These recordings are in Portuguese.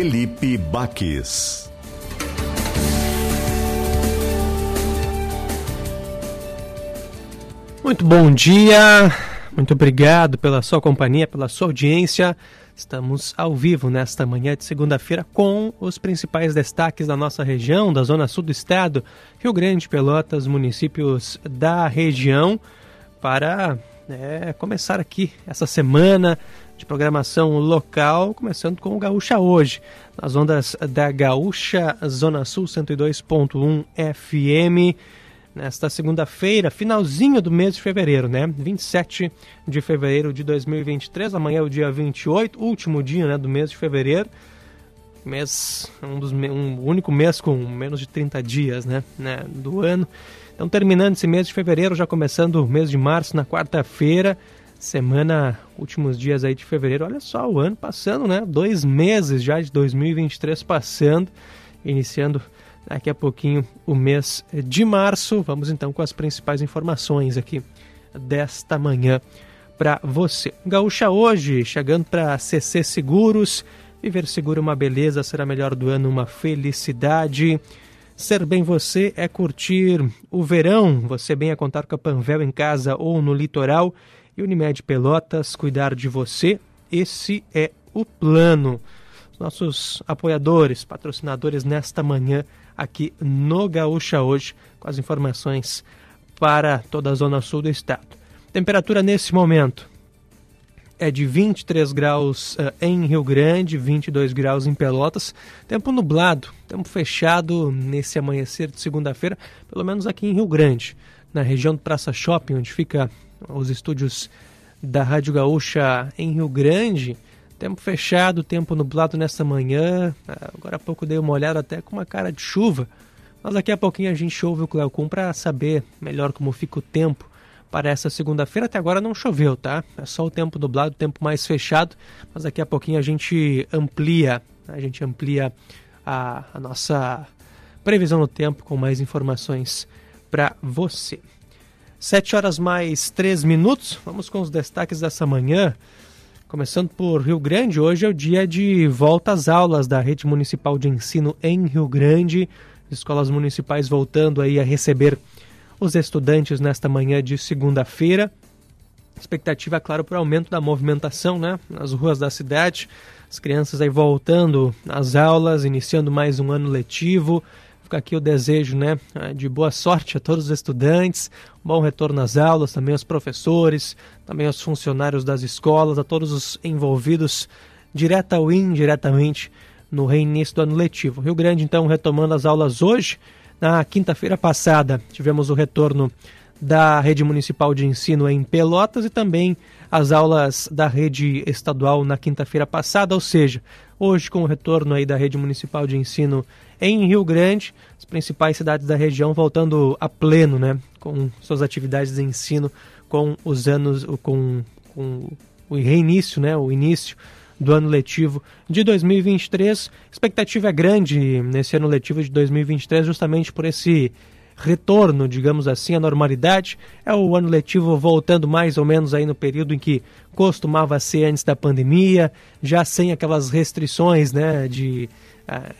Felipe Baques. Muito bom dia, muito obrigado pela sua companhia, pela sua audiência. Estamos ao vivo nesta manhã de segunda-feira com os principais destaques da nossa região, da zona sul do estado, Rio Grande, Pelotas, municípios da região, para é, começar aqui essa semana de programação local, começando com o Gaúcha Hoje, nas ondas da Gaúcha Zona Sul 102.1 FM, nesta segunda-feira, finalzinho do mês de fevereiro, né? 27 de fevereiro de 2023, amanhã é o dia 28, último dia né, do mês de fevereiro. Mês, um, dos, um único mês com menos de 30 dias né, né, do ano. Então, terminando esse mês de fevereiro, já começando o mês de março, na quarta-feira, semana, últimos dias aí de fevereiro. Olha só, o ano passando, né? Dois meses já de 2023 passando, iniciando daqui a pouquinho o mês de março. Vamos então com as principais informações aqui desta manhã para você. Gaúcha hoje, chegando para CC Seguros. Viver seguro é uma beleza, será melhor do ano uma felicidade. Ser bem você é curtir o verão, você bem a contar com a Panvel em casa ou no litoral e Unimed Pelotas cuidar de você. Esse é o plano. nossos apoiadores, patrocinadores nesta manhã aqui no Gaúcha hoje, com as informações para toda a zona sul do estado. Temperatura nesse momento é de 23 graus uh, em Rio Grande, 22 graus em Pelotas. Tempo nublado, tempo fechado nesse amanhecer de segunda-feira, pelo menos aqui em Rio Grande, na região do Praça Shopping, onde fica os estúdios da Rádio Gaúcha em Rio Grande. Tempo fechado, tempo nublado nesta manhã. Agora há pouco dei uma olhada até com uma cara de chuva. Mas daqui a pouquinho a gente ouve o Cleocum para saber melhor como fica o tempo para essa segunda-feira. Até agora não choveu, tá? É só o tempo nublado, tempo mais fechado. Mas daqui a pouquinho a gente amplia, a gente amplia a, a nossa previsão do tempo com mais informações para você. 7 horas mais 3 minutos. Vamos com os destaques dessa manhã. Começando por Rio Grande, hoje é o dia de volta às aulas da rede municipal de ensino em Rio Grande. Escolas municipais voltando aí a receber os estudantes nesta manhã de segunda-feira. Expectativa, é claro, para o aumento da movimentação né, nas ruas da cidade. As crianças aí voltando às aulas, iniciando mais um ano letivo. Fica aqui o desejo né, de boa sorte a todos os estudantes, bom retorno às aulas, também aos professores, também aos funcionários das escolas, a todos os envolvidos, direta ou indiretamente, no reinício do ano letivo. Rio Grande, então, retomando as aulas hoje. Na quinta-feira passada, tivemos o retorno da rede municipal de ensino em Pelotas e também as aulas da rede estadual na quinta-feira passada, ou seja, hoje com o retorno aí da rede municipal de ensino em Rio Grande, as principais cidades da região voltando a pleno, né, com suas atividades de ensino, com os anos, com, com o reinício, né, o início do ano letivo de 2023. A expectativa é grande nesse ano letivo de 2023, justamente por esse retorno, digamos assim, à normalidade. É o ano letivo voltando mais ou menos aí no período em que costumava ser antes da pandemia, já sem aquelas restrições, né, de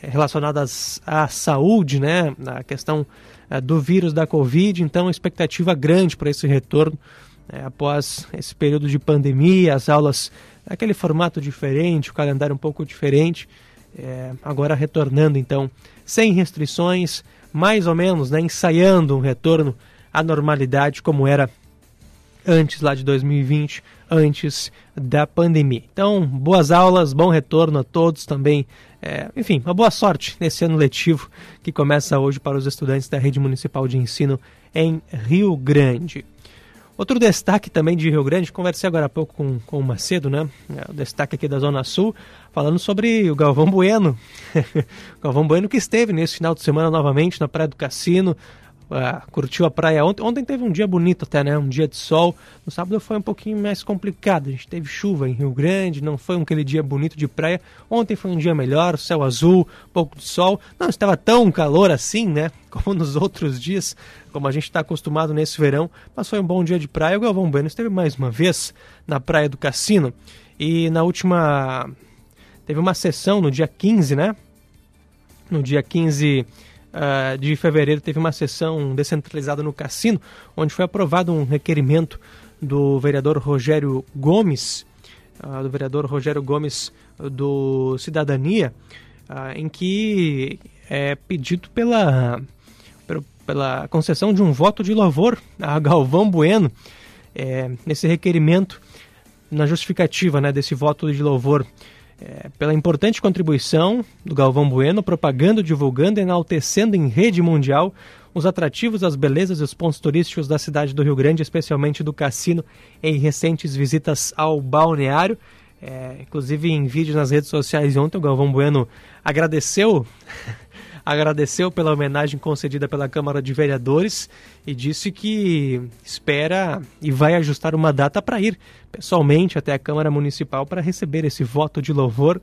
relacionadas à saúde, né, a questão eh, do vírus da Covid, então expectativa grande para esse retorno né, após esse período de pandemia, as aulas aquele formato diferente, o calendário um pouco diferente, é, agora retornando então sem restrições, mais ou menos, né, ensaiando um retorno à normalidade como era antes lá de 2020, antes da pandemia. Então, boas aulas, bom retorno a todos também é, enfim, uma boa sorte nesse ano letivo que começa hoje para os estudantes da Rede Municipal de Ensino em Rio Grande. Outro destaque também de Rio Grande, conversei agora há pouco com, com o Macedo, né? É, o destaque aqui da Zona Sul, falando sobre o Galvão Bueno. o Galvão Bueno que esteve nesse final de semana novamente na Praia do Cassino, uh, curtiu a praia ontem. Ontem teve um dia bonito até, né? Um dia de sol. No sábado foi um pouquinho mais complicado. A gente teve chuva em Rio Grande, não foi aquele dia bonito de praia. Ontem foi um dia melhor, céu azul, pouco de sol. Não estava tão calor assim, né? Como nos outros dias, como a gente está acostumado nesse verão. Mas foi um bom dia de praia. O Galvão Bueno esteve mais uma vez na Praia do Cassino. E na última. Teve uma sessão no dia 15, né? No dia 15 uh, de fevereiro teve uma sessão descentralizada no Cassino, onde foi aprovado um requerimento do vereador Rogério Gomes, uh, do vereador Rogério Gomes do Cidadania, uh, em que é pedido pela, pela concessão de um voto de louvor a Galvão Bueno, é, nesse requerimento, na justificativa né, desse voto de louvor é, pela importante contribuição do Galvão Bueno, propagando, divulgando e enaltecendo em rede mundial os atrativos, as belezas e os pontos turísticos da cidade do Rio Grande, especialmente do cassino, em recentes visitas ao balneário. É, inclusive em vídeos nas redes sociais ontem, o Galvão Bueno agradeceu agradeceu pela homenagem concedida pela Câmara de Vereadores e disse que espera e vai ajustar uma data para ir pessoalmente até a Câmara Municipal para receber esse voto de louvor.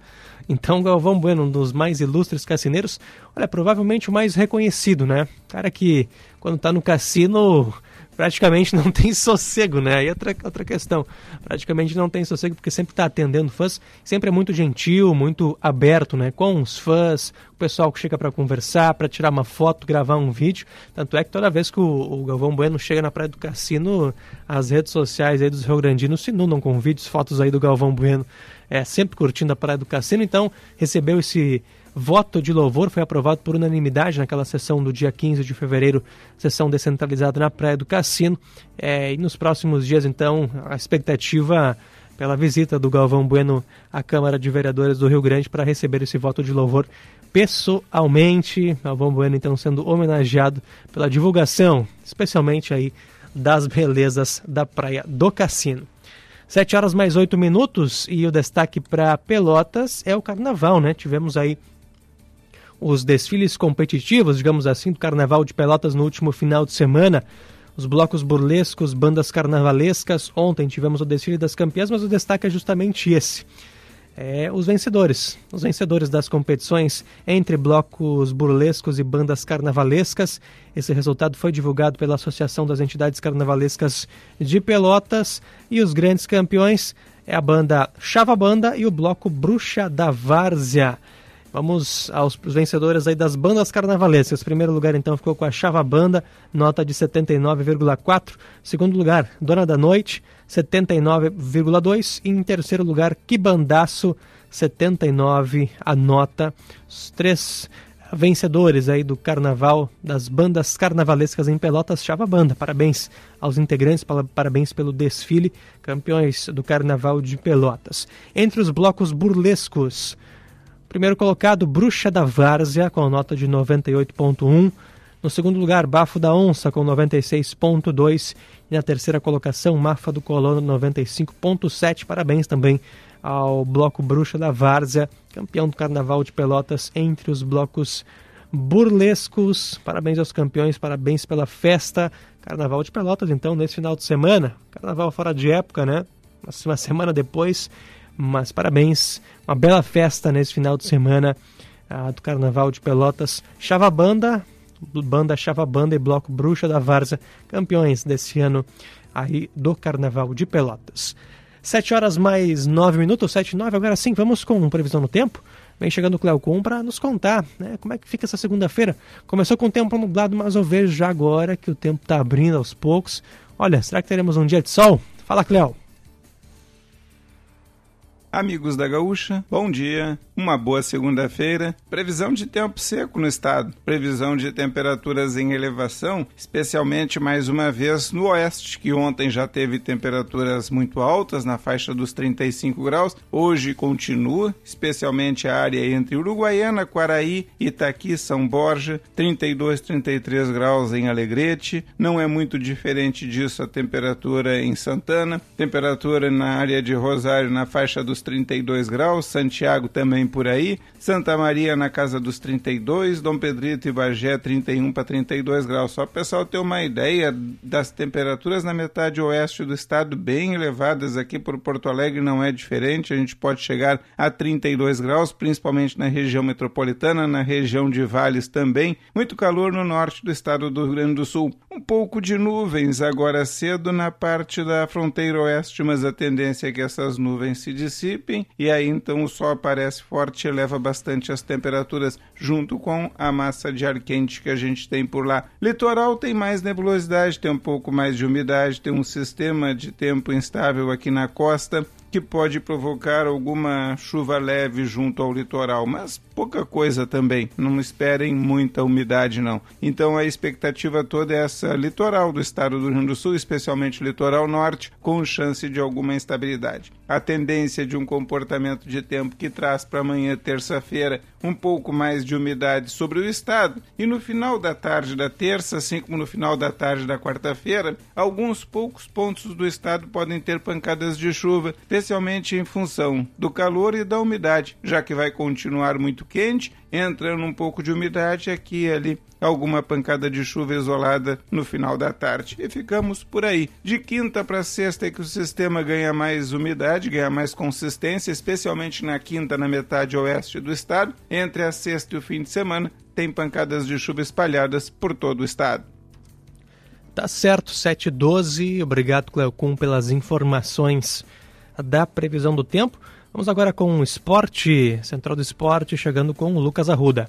Então, Galvão Bueno, um dos mais ilustres cassineiros, olha, provavelmente o mais reconhecido, né? Cara que quando está no cassino praticamente não tem sossego, né? Aí é outra, outra questão. Praticamente não tem sossego porque sempre está atendendo fãs, sempre é muito gentil, muito aberto, né? Com os fãs, o pessoal que chega para conversar, para tirar uma foto, gravar um vídeo. Tanto é que toda vez que o, o, Galvão Bueno chega na Praia do Cassino, as redes sociais aí dos Rio Grandinos se inundam com vídeos, fotos aí do Galvão Bueno. É, sempre curtindo a Praia do Cassino, então recebeu esse voto de louvor foi aprovado por unanimidade naquela sessão do dia 15 de fevereiro, sessão descentralizada na Praia do Cassino. É, e nos próximos dias, então, a expectativa pela visita do Galvão Bueno à Câmara de Vereadores do Rio Grande para receber esse voto de louvor pessoalmente. Galvão Bueno, então, sendo homenageado pela divulgação, especialmente aí das belezas da Praia do Cassino. Sete horas mais oito minutos e o destaque para Pelotas é o Carnaval, né? Tivemos aí os desfiles competitivos, digamos assim, do Carnaval de Pelotas no último final de semana. Os blocos burlescos, bandas carnavalescas. Ontem tivemos o desfile das campeãs, mas o destaque é justamente esse. É, os vencedores, os vencedores das competições entre blocos burlescos e bandas carnavalescas. Esse resultado foi divulgado pela Associação das Entidades Carnavalescas de Pelotas e os grandes campeões é a banda Chava Banda e o bloco Bruxa da Várzea. Vamos aos vencedores aí das bandas carnavalescas. Primeiro lugar, então, ficou com a Chava Banda, nota de 79,4. Segundo lugar, Dona da Noite, 79,2. E em terceiro lugar, Quibandaço, 79 a nota. Os três vencedores aí do carnaval, das bandas carnavalescas em Pelotas, Chava Banda. Parabéns aos integrantes, parabéns pelo desfile, campeões do carnaval de Pelotas. Entre os blocos burlescos, Primeiro colocado, Bruxa da Várzea, com nota de 98,1. No segundo lugar, Bafo da Onça, com 96,2. E na terceira colocação, Mafa do Colono, 95,7. Parabéns também ao Bloco Bruxa da Várzea, campeão do Carnaval de Pelotas entre os blocos burlescos. Parabéns aos campeões, parabéns pela festa. Carnaval de Pelotas, então, nesse final de semana. Carnaval fora de época, né? Uma semana depois mas parabéns, uma bela festa nesse final de semana uh, do Carnaval de Pelotas. Chava Banda, banda Chava Banda e Bloco Bruxa da Varza, campeões desse ano aí do Carnaval de Pelotas. Sete horas mais nove minutos, sete e nove. Agora sim, vamos com previsão no tempo. Vem chegando o Cleocum para nos contar né, como é que fica essa segunda-feira. Começou com o tempo nublado, mas eu vejo já agora que o tempo está abrindo aos poucos. Olha, será que teremos um dia de sol? Fala, Cleo. Amigos da Gaúcha, bom dia, uma boa segunda-feira. Previsão de tempo seco no estado, previsão de temperaturas em elevação, especialmente mais uma vez no oeste, que ontem já teve temperaturas muito altas, na faixa dos 35 graus. Hoje continua, especialmente a área entre Uruguaiana, Quaraí, Itaqui, São Borja, 32, 33 graus em Alegrete. Não é muito diferente disso a temperatura em Santana, temperatura na área de Rosário na faixa dos 32 graus, Santiago também por aí, Santa Maria na casa dos 32, Dom Pedrito e Bagé 31 para 32 graus. Só para o pessoal ter uma ideia das temperaturas na metade oeste do estado bem elevadas aqui por Porto Alegre não é diferente, a gente pode chegar a 32 graus, principalmente na região metropolitana, na região de Vales também. Muito calor no norte do estado do Rio Grande do Sul. Um pouco de nuvens agora cedo na parte da fronteira oeste, mas a tendência é que essas nuvens se dissipem e aí então o sol aparece forte e eleva bastante as temperaturas junto com a massa de ar quente que a gente tem por lá. Litoral tem mais nebulosidade, tem um pouco mais de umidade, tem um sistema de tempo instável aqui na costa que pode provocar alguma chuva leve junto ao litoral, mas pouca coisa também. Não esperem muita umidade, não. Então a expectativa toda é essa litoral do estado do Rio Grande do Sul, especialmente litoral norte, com chance de alguma instabilidade. A tendência de um comportamento de tempo que traz para amanhã, terça-feira, um pouco mais de umidade sobre o estado e no final da tarde da terça, assim como no final da tarde da quarta-feira, alguns poucos pontos do estado podem ter pancadas de chuva especialmente em função do calor e da umidade, já que vai continuar muito quente, entrando um pouco de umidade aqui e ali, alguma pancada de chuva isolada no final da tarde. E ficamos por aí. De quinta para sexta é que o sistema ganha mais umidade, ganha mais consistência, especialmente na quinta, na metade oeste do estado. Entre a sexta e o fim de semana, tem pancadas de chuva espalhadas por todo o estado. Tá certo, 712. Obrigado, Cleocum, pelas informações da previsão do tempo. Vamos agora com o esporte, Central do Esporte, chegando com o Lucas Arruda.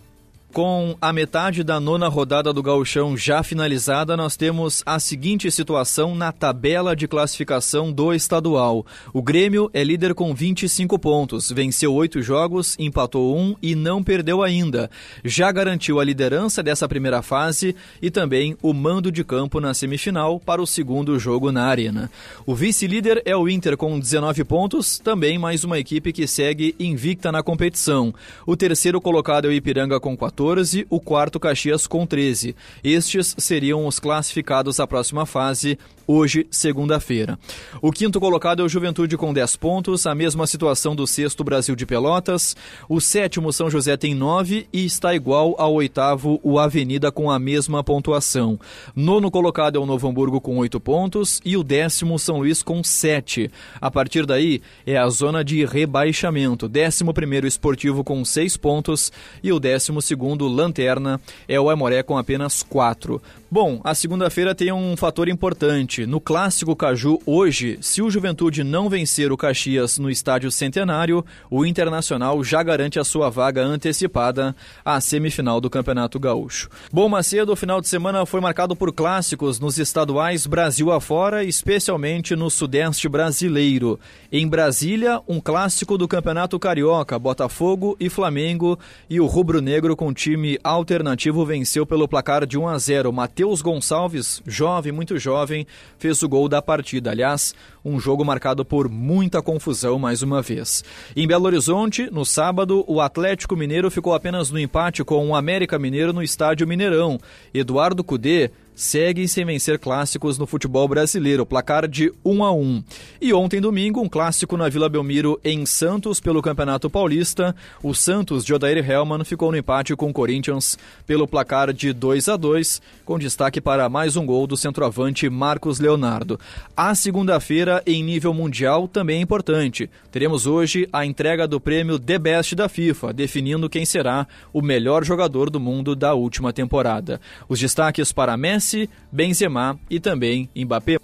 Com a metade da nona rodada do Gauchão já finalizada, nós temos a seguinte situação na tabela de classificação do estadual. O Grêmio é líder com 25 pontos, venceu oito jogos, empatou um e não perdeu ainda. Já garantiu a liderança dessa primeira fase e também o mando de campo na semifinal para o segundo jogo na Arena. O vice-líder é o Inter com 19 pontos, também mais uma equipe que segue invicta na competição. O terceiro colocado é o Ipiranga com 14 14, o quarto Caxias com 13. Estes seriam os classificados à próxima fase, hoje, segunda-feira. O quinto colocado é o Juventude com 10 pontos, a mesma situação do sexto Brasil de Pelotas. O sétimo São José tem 9 e está igual ao oitavo o Avenida com a mesma pontuação. Nono colocado é o Novo Hamburgo com 8 pontos e o décimo São Luís com 7. A partir daí é a zona de rebaixamento. Décimo primeiro Esportivo com 6 pontos e o décimo segundo lanterna é o Aimoré com apenas quatro. Bom, a segunda-feira tem um fator importante. No clássico Caju, hoje, se o Juventude não vencer o Caxias no estádio Centenário, o Internacional já garante a sua vaga antecipada à semifinal do Campeonato Gaúcho. Bom, Macedo, o final de semana foi marcado por clássicos nos estaduais Brasil afora, especialmente no Sudeste brasileiro. Em Brasília, um clássico do Campeonato Carioca, Botafogo e Flamengo, e o Rubro Negro com time alternativo venceu pelo placar de 1 a 0. Matheus Gonçalves, jovem, muito jovem, fez o gol da partida. Aliás, um jogo marcado por muita confusão mais uma vez. Em Belo Horizonte, no sábado, o Atlético Mineiro ficou apenas no empate com o América Mineiro no estádio Mineirão. Eduardo Cudê segue sem vencer clássicos no futebol brasileiro, placar de 1 a 1. E ontem domingo, um clássico na Vila Belmiro em Santos pelo Campeonato Paulista. O Santos de Odair Hellman ficou no empate com o Corinthians pelo placar de 2 a 2, com destaque para mais um gol do centroavante Marcos Leonardo. A segunda-feira em nível mundial também é importante. Teremos hoje a entrega do prêmio The Best da FIFA, definindo quem será o melhor jogador do mundo da última temporada. Os destaques para Messi Messi, Benzema e também Mbappé.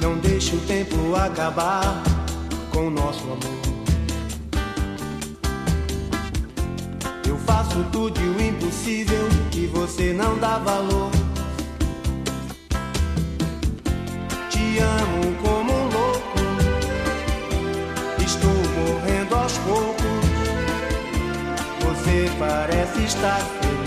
Não deixe o tempo acabar com nosso amor. Faço tudo e o impossível que você não dá valor. Te amo como um louco, estou morrendo aos poucos. Você parece estar feliz,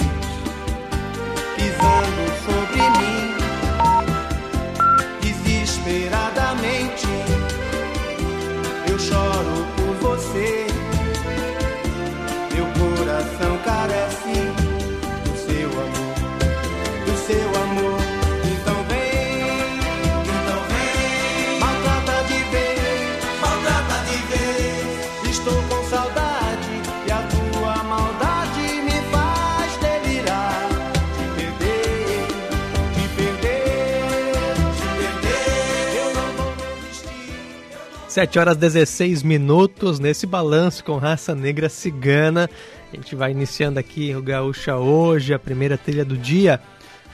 7 horas 16 minutos nesse balanço com raça negra cigana. A gente vai iniciando aqui o Gaúcha hoje, a primeira trilha do dia,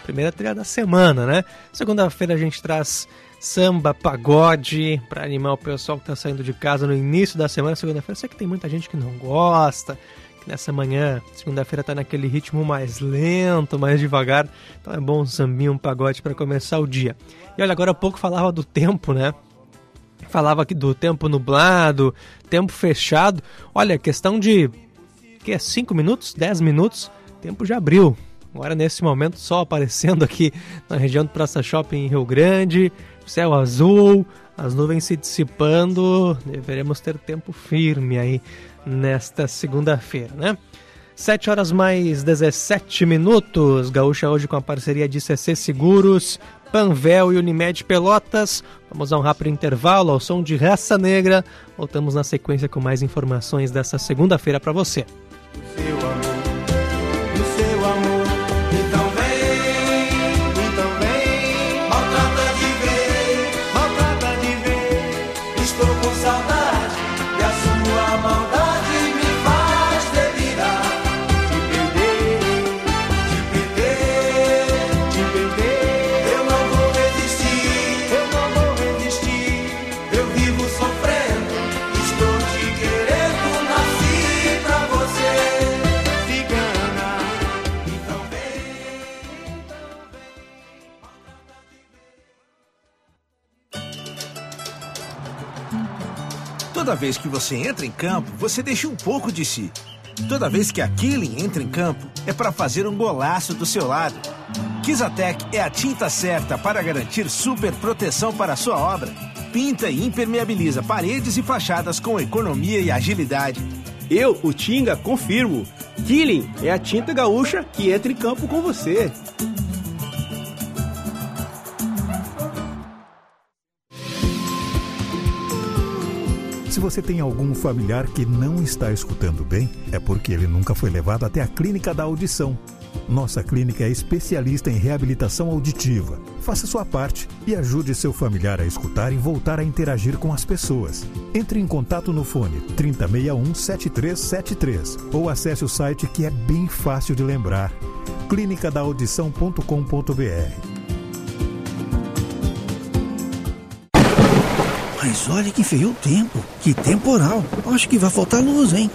primeira trilha da semana, né? Segunda-feira a gente traz samba, pagode, para animar o pessoal que tá saindo de casa no início da semana. Segunda-feira, sei que tem muita gente que não gosta, que nessa manhã, segunda-feira, tá naquele ritmo mais lento, mais devagar. Então é bom um sambinho, um pagode para começar o dia. E olha, agora há pouco falava do tempo, né? Falava aqui do tempo nublado, tempo fechado. Olha, questão de que é 5 minutos, 10 minutos, tempo já abriu. Agora nesse momento só aparecendo aqui na região do Praça Shopping em Rio Grande, céu azul, as nuvens se dissipando, deveremos ter tempo firme aí nesta segunda-feira, né? 7 horas mais 17 minutos. Gaúcha hoje com a parceria de CC Seguros, Panvel e Unimed Pelotas. Vamos a um rápido intervalo ao som de Raça Negra. Voltamos na sequência com mais informações dessa segunda-feira para você. seu amor, vez que você entra em campo, você deixa um pouco de si. Toda vez que a Killing entra em campo, é para fazer um golaço do seu lado. Kizatec é a tinta certa para garantir super proteção para a sua obra. Pinta e impermeabiliza paredes e fachadas com economia e agilidade. Eu, o Tinga, confirmo. Killing é a tinta gaúcha que entra em campo com você. Se você tem algum familiar que não está escutando bem, é porque ele nunca foi levado até a clínica da audição. Nossa clínica é especialista em reabilitação auditiva. Faça sua parte e ajude seu familiar a escutar e voltar a interagir com as pessoas. Entre em contato no fone 3061 7373 ou acesse o site que é bem fácil de lembrar: clinicadaaudição.com.br. Mas olha que feio o tempo. Que temporal. Acho que vai faltar luz, hein?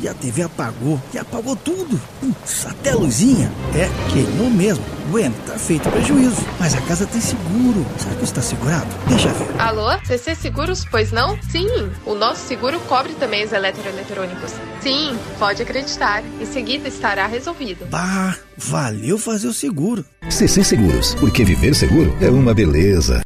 Ih, a TV apagou. E apagou tudo. Putz, até a luzinha. É, queimou mesmo. Bueno, tá feito prejuízo. Mas a casa tem seguro. Será que está segurado? Deixa ver. Alô? CC Seguros, pois não? Sim, o nosso seguro cobre também os eletroeletrônicos. Sim, pode acreditar. Em seguida estará resolvido. Bah, valeu fazer o seguro. CC Seguros, porque viver seguro é uma beleza.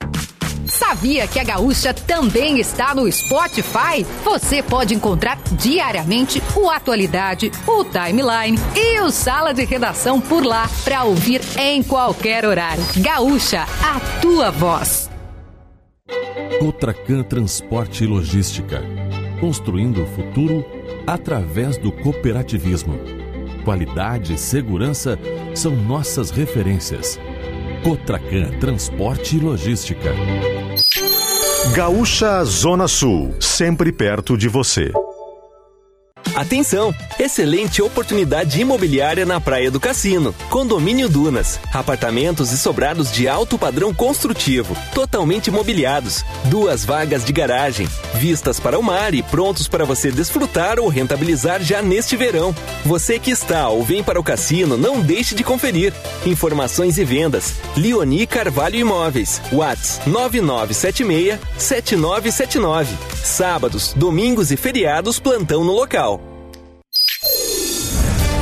Sabia que a Gaúcha também está no Spotify? Você pode encontrar diariamente o Atualidade, o Timeline e o Sala de Redação por lá para ouvir em qualquer horário. Gaúcha, a tua voz. Cotracan Transporte e Logística. Construindo o futuro através do cooperativismo. Qualidade e segurança são nossas referências. Cotracan Transporte e Logística. Gaúcha Zona Sul, sempre perto de você. Atenção! Excelente oportunidade imobiliária na Praia do Cassino. Condomínio Dunas. Apartamentos e sobrados de alto padrão construtivo, totalmente mobiliados. Duas vagas de garagem, vistas para o mar e prontos para você desfrutar ou rentabilizar já neste verão. Você que está ou vem para o cassino, não deixe de conferir. Informações e vendas. Leoni Carvalho Imóveis. Whats 9976 7979. Sábados, domingos e feriados plantão no local.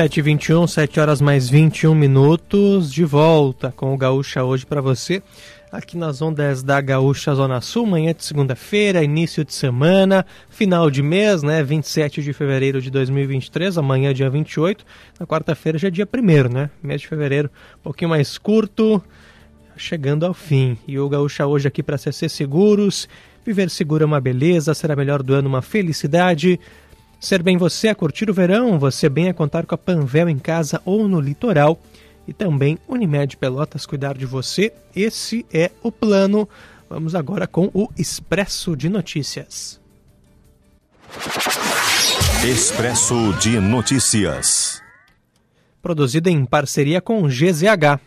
Sete e vinte e um, sete horas mais 21 minutos, de volta com o Gaúcha hoje para você, aqui nas ondas da Gaúcha Zona Sul, manhã de segunda-feira, início de semana, final de mês, né, 27 de fevereiro de 2023, amanhã dia 28, na quarta-feira já é dia 1 né, mês de fevereiro, um pouquinho mais curto, chegando ao fim, e o Gaúcha hoje aqui para CC Seguros, viver seguro é uma beleza, será melhor do ano uma felicidade, Ser bem você a curtir o verão, você bem a contar com a Panvel em casa ou no litoral. E também Unimed Pelotas cuidar de você. Esse é o plano. Vamos agora com o Expresso de Notícias. Expresso de Notícias. Produzido em parceria com GZH.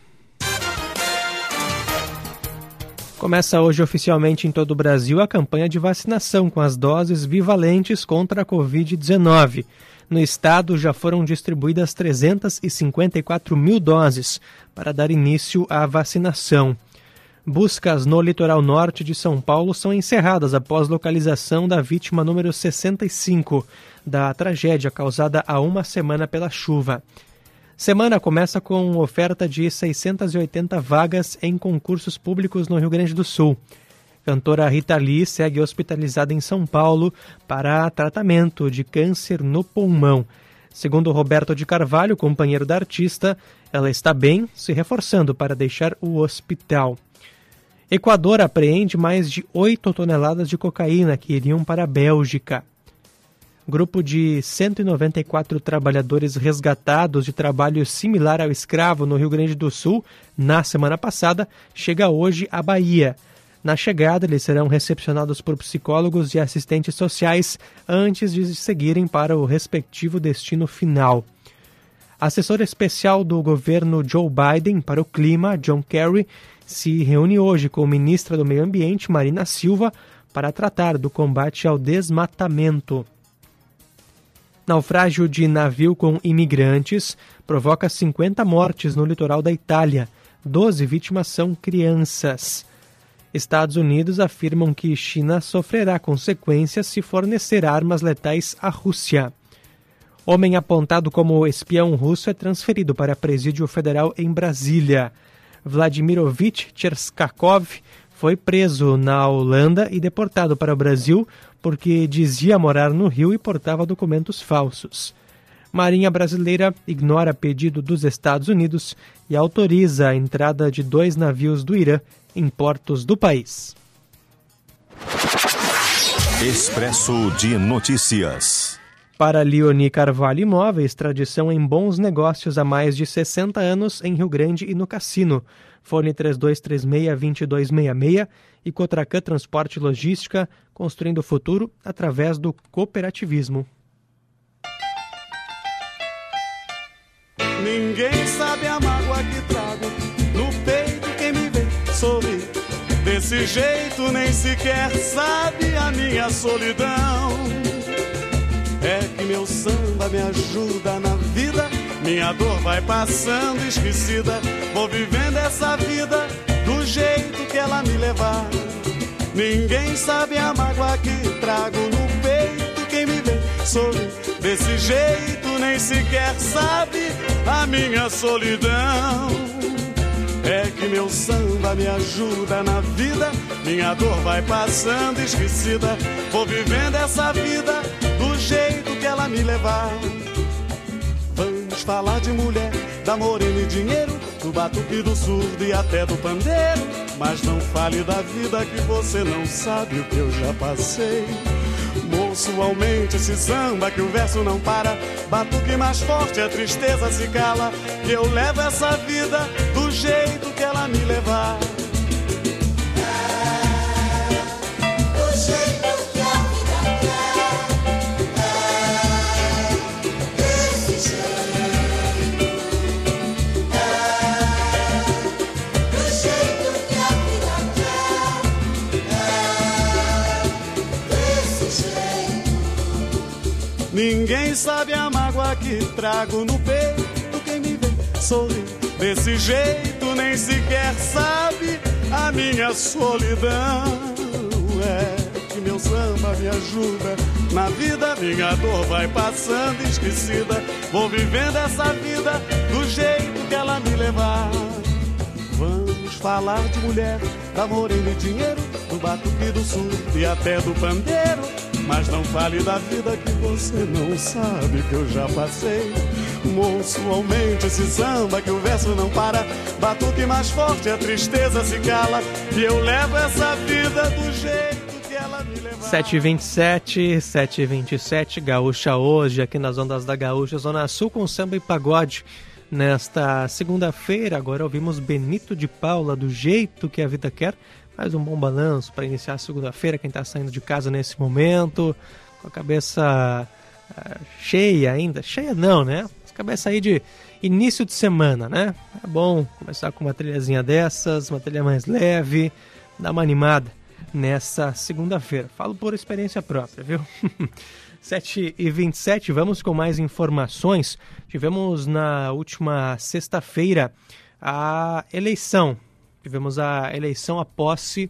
Começa hoje oficialmente em todo o Brasil a campanha de vacinação com as doses bivalentes contra a Covid-19. No estado já foram distribuídas 354 mil doses para dar início à vacinação. Buscas no litoral norte de São Paulo são encerradas após localização da vítima número 65 da tragédia causada há uma semana pela chuva. Semana começa com oferta de 680 vagas em concursos públicos no Rio Grande do Sul. Cantora Rita Lee segue hospitalizada em São Paulo para tratamento de câncer no pulmão. Segundo Roberto de Carvalho, companheiro da artista, ela está bem, se reforçando para deixar o hospital. Equador apreende mais de 8 toneladas de cocaína que iriam para a Bélgica. Grupo de 194 trabalhadores resgatados de trabalho similar ao escravo no Rio Grande do Sul na semana passada chega hoje à Bahia. Na chegada, eles serão recepcionados por psicólogos e assistentes sociais antes de seguirem para o respectivo destino final. Assessor especial do governo Joe Biden para o clima, John Kerry, se reúne hoje com a ministra do Meio Ambiente, Marina Silva, para tratar do combate ao desmatamento. Naufrágio de navio com imigrantes provoca 50 mortes no litoral da Itália. 12 vítimas são crianças. Estados Unidos afirmam que China sofrerá consequências se fornecer armas letais à Rússia. Homem apontado como espião russo é transferido para presídio federal em Brasília. Vladimirovich Cherskakov foi preso na Holanda e deportado para o Brasil porque dizia morar no Rio e portava documentos falsos. Marinha Brasileira ignora pedido dos Estados Unidos e autoriza a entrada de dois navios do Irã em portos do país. Expresso de Notícias. Para Leoni Carvalho Imóveis, tradição em bons negócios há mais de 60 anos em Rio Grande e no Cassino. Fone 3236-2266 e Cotracan Transporte e Logística, construindo o futuro através do cooperativismo. Ninguém sabe a mágoa que trago no peito quem me vê sorrir Desse jeito nem sequer sabe a minha solidão. É que meu samba me ajuda na vida, minha dor vai passando esquecida. Vou vivendo essa vida do jeito que ela me levar. Ninguém sabe a mágoa que trago no peito. Quem me vê sorri desse jeito nem sequer sabe a minha solidão. É que meu samba me ajuda na vida, minha dor vai passando esquecida. Vou vivendo essa vida jeito que ela me levar. Vamos falar de mulher, da morena e dinheiro, do batuque do surdo e até do pandeiro. Mas não fale da vida que você não sabe o que eu já passei. Moço, aumente esse samba que o verso não para. Batuque mais forte, a tristeza se cala. Que eu levo essa vida do jeito que ela me levar. Sabe a mágoa que trago no peito. Quem me vê sorri desse jeito nem sequer sabe a minha solidão. É que meu samba me ajuda na vida, minha dor vai passando esquecida. Vou vivendo essa vida do jeito que ela me levar. Vamos falar de mulher, da morena e dinheiro, do batuque do sul e até do pandeiro. Mas não fale da vida que você não sabe que eu já passei. Moço, aumente esse samba que o verso não para. Batuque mais forte, a tristeza se cala. E eu levo essa vida do jeito que ela me levar. 727, 727, Gaúcha hoje, aqui nas ondas da Gaúcha, Zona Sul, com samba e pagode. Nesta segunda-feira, agora ouvimos Benito de Paula, do jeito que a vida quer. Mais um bom balanço para iniciar a segunda-feira, quem está saindo de casa nesse momento, com a cabeça ah, cheia ainda. Cheia não, né? Cabeça aí de início de semana, né? É bom começar com uma trilhazinha dessas, uma trilha mais leve, dar uma animada nessa segunda-feira. Falo por experiência própria, viu? 7 e 27 vamos com mais informações. Tivemos na última sexta-feira a eleição. Tivemos a eleição, a posse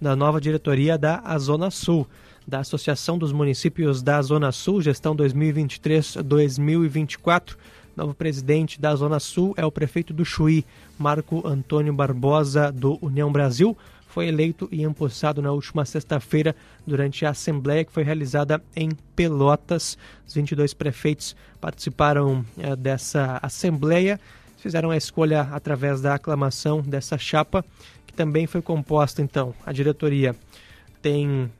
da nova diretoria da Zona Sul, da Associação dos Municípios da Zona Sul, gestão 2023-2024. Novo presidente da Zona Sul é o prefeito do Chuí, Marco Antônio Barbosa, do União Brasil foi eleito e empossado na última sexta-feira durante a assembleia que foi realizada em Pelotas. Os 22 prefeitos participaram eh, dessa assembleia, fizeram a escolha através da aclamação dessa chapa, que também foi composta então. A diretoria tem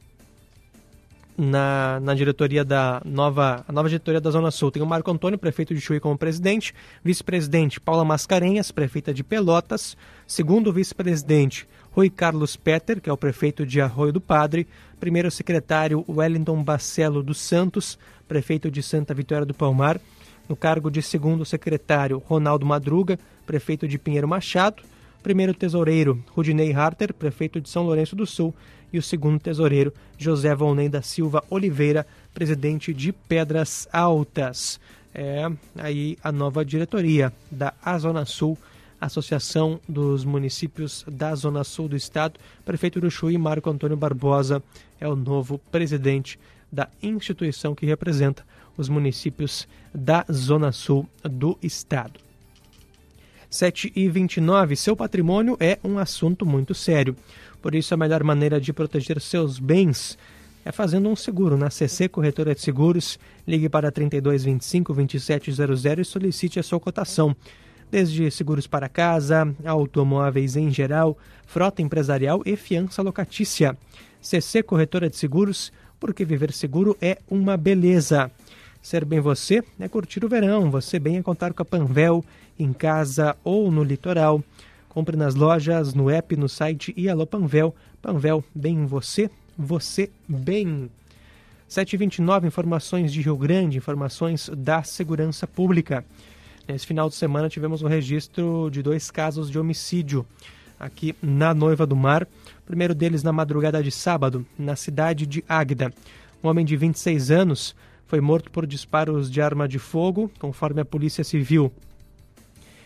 na, na diretoria da nova, a nova diretoria da Zona Sul. Tem o Marco Antônio, prefeito de Chuí, como presidente, vice-presidente Paula Mascarenhas, prefeita de Pelotas, segundo vice-presidente Rui Carlos Peter, que é o prefeito de Arroio do Padre, primeiro secretário Wellington Bacelo dos Santos, prefeito de Santa Vitória do Palmar, no cargo de segundo secretário Ronaldo Madruga, prefeito de Pinheiro Machado, primeiro tesoureiro Rudinei Harter, prefeito de São Lourenço do Sul, e o segundo tesoureiro José Volney da Silva Oliveira, presidente de Pedras Altas. É aí a nova diretoria da Azona Sul Associação dos Municípios da Zona Sul do Estado. Prefeito do Chuí, Marco Antônio Barbosa, é o novo presidente da instituição que representa os municípios da Zona Sul do Estado. 7 e 29. Seu patrimônio é um assunto muito sério. Por isso, a melhor maneira de proteger seus bens é fazendo um seguro na CC Corretora de Seguros. Ligue para 3225 2700 e solicite a sua cotação desde seguros para casa, automóveis em geral, frota empresarial e fiança locatícia. CC Corretora de Seguros, porque viver seguro é uma beleza. Ser bem você é curtir o verão, você bem é contar com a Panvel, em casa ou no litoral. Compre nas lojas, no app, no site e alô Panvel. Panvel, bem em você, você bem. 729 informações de Rio Grande, informações da segurança pública. Nesse final de semana tivemos o um registro de dois casos de homicídio. aqui na Noiva do Mar. O primeiro deles na madrugada de sábado, na cidade de Águeda. Um homem de 26 anos foi morto por disparos de arma de fogo, conforme a Polícia Civil.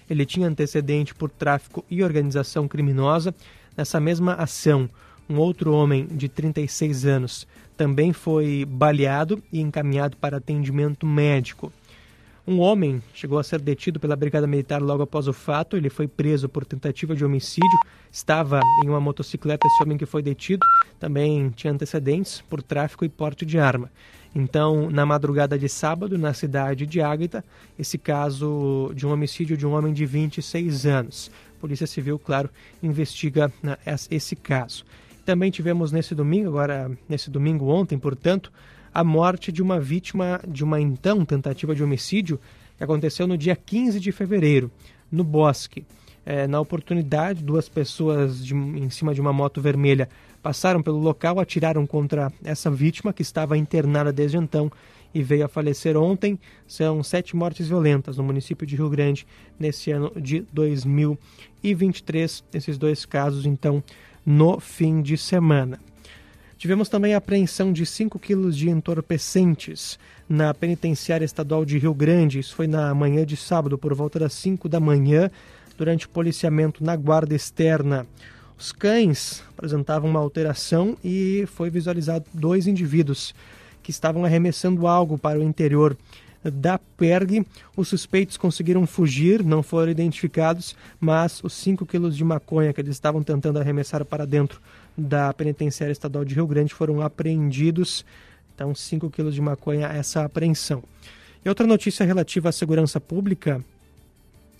Ele tinha antecedente por tráfico e organização criminosa. Nessa mesma ação, um outro homem de 36 anos também foi baleado e encaminhado para atendimento médico. Um homem chegou a ser detido pela Brigada Militar logo após o fato. Ele foi preso por tentativa de homicídio. Estava em uma motocicleta. Esse homem que foi detido também tinha antecedentes por tráfico e porte de arma. Então, na madrugada de sábado, na cidade de Águeda, esse caso de um homicídio de um homem de 26 anos. A Polícia Civil, claro, investiga né, esse caso. Também tivemos nesse domingo, agora nesse domingo ontem, portanto, a morte de uma vítima de uma então tentativa de homicídio que aconteceu no dia 15 de fevereiro, no Bosque. É, na oportunidade, duas pessoas de, em cima de uma moto vermelha passaram pelo local, atiraram contra essa vítima que estava internada desde então e veio a falecer ontem. São sete mortes violentas no município de Rio Grande nesse ano de 2023. Esses dois casos, então, no fim de semana. Tivemos também a apreensão de 5 quilos de entorpecentes na penitenciária estadual de Rio Grande. Isso foi na manhã de sábado, por volta das 5 da manhã, durante o policiamento na guarda externa. Os cães apresentavam uma alteração e foi visualizado dois indivíduos que estavam arremessando algo para o interior da PERG. Os suspeitos conseguiram fugir, não foram identificados, mas os 5 quilos de maconha que eles estavam tentando arremessar para dentro da Penitenciária Estadual de Rio Grande foram apreendidos. Então, 5 quilos de maconha, essa apreensão. E outra notícia relativa à segurança pública.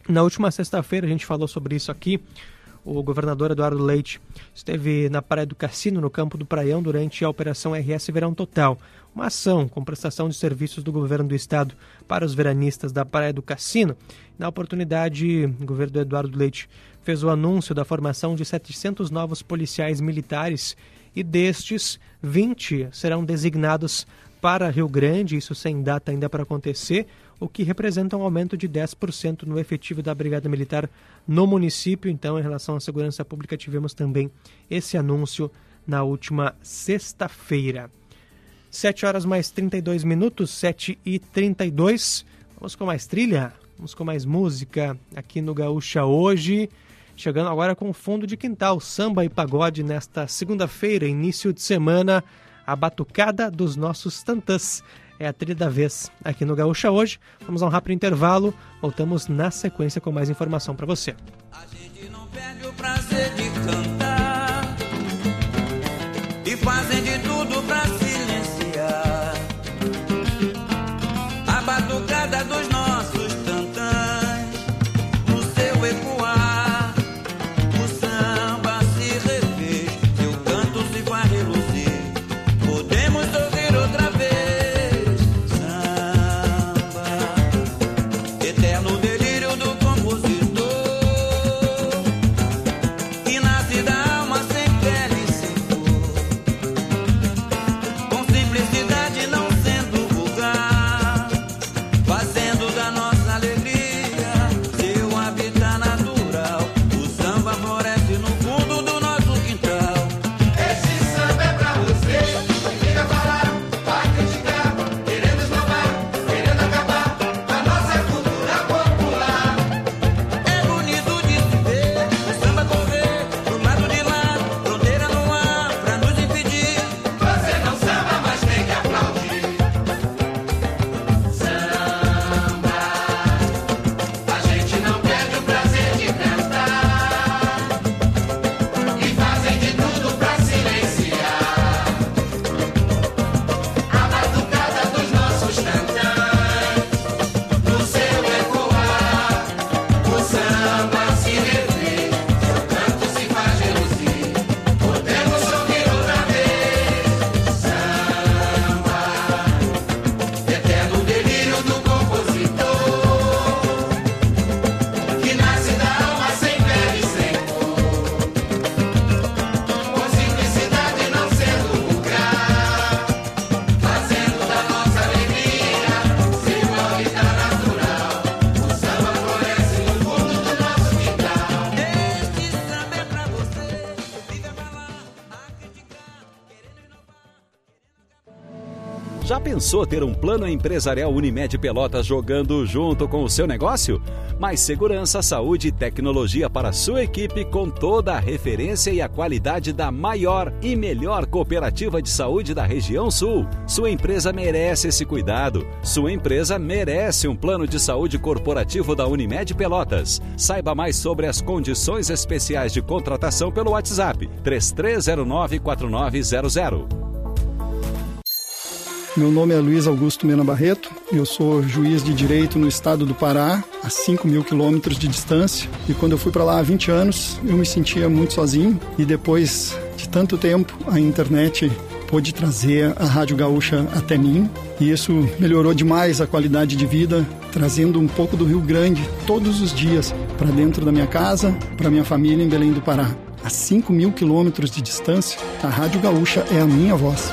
Na última sexta-feira, a gente falou sobre isso aqui. O governador Eduardo Leite esteve na Praia do Cassino, no campo do Praião, durante a Operação RS Verão Total, uma ação com prestação de serviços do governo do estado para os veranistas da Praia do Cassino. Na oportunidade, o governo do Eduardo Leite fez o anúncio da formação de 700 novos policiais militares e destes, 20 serão designados para Rio Grande, isso sem data ainda para acontecer, o que representa um aumento de 10% no efetivo da Brigada Militar no município. Então, em relação à segurança pública, tivemos também esse anúncio na última sexta-feira. 7 horas mais 32 minutos, 7 e 32. Vamos com mais trilha, vamos com mais música aqui no Gaúcha hoje. Chegando agora com fundo de quintal, samba e pagode nesta segunda-feira, início de semana, a batucada dos nossos tantãs. É a trilha da vez aqui no Gaúcha hoje. Vamos a um rápido intervalo, voltamos na sequência com mais informação para você. perde o prazer de cantar e fazem de pensou ter um plano empresarial Unimed Pelotas jogando junto com o seu negócio? Mais segurança, saúde e tecnologia para sua equipe com toda a referência e a qualidade da maior e melhor cooperativa de saúde da região sul. Sua empresa merece esse cuidado. Sua empresa merece um plano de saúde corporativo da Unimed Pelotas. Saiba mais sobre as condições especiais de contratação pelo WhatsApp 3309 4900. Meu nome é Luiz Augusto Mena Barreto, eu sou juiz de direito no estado do Pará, a 5 mil quilômetros de distância. E quando eu fui para lá há 20 anos, eu me sentia muito sozinho. E depois de tanto tempo, a internet pôde trazer a Rádio Gaúcha até mim. E isso melhorou demais a qualidade de vida, trazendo um pouco do Rio Grande todos os dias para dentro da minha casa, para minha família em Belém do Pará. A 5 mil quilômetros de distância, a Rádio Gaúcha é a minha voz.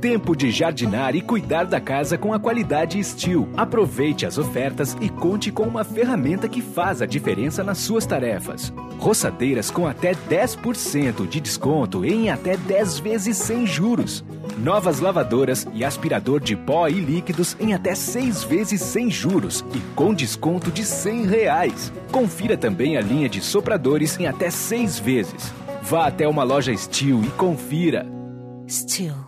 Tempo de jardinar e cuidar da casa com a qualidade Steel. Aproveite as ofertas e conte com uma ferramenta que faz a diferença nas suas tarefas. Roçadeiras com até 10% de desconto em até 10 vezes sem juros. Novas lavadoras e aspirador de pó e líquidos em até 6 vezes sem juros e com desconto de 100 reais. Confira também a linha de sopradores em até 6 vezes. Vá até uma loja Steel e confira. Steel.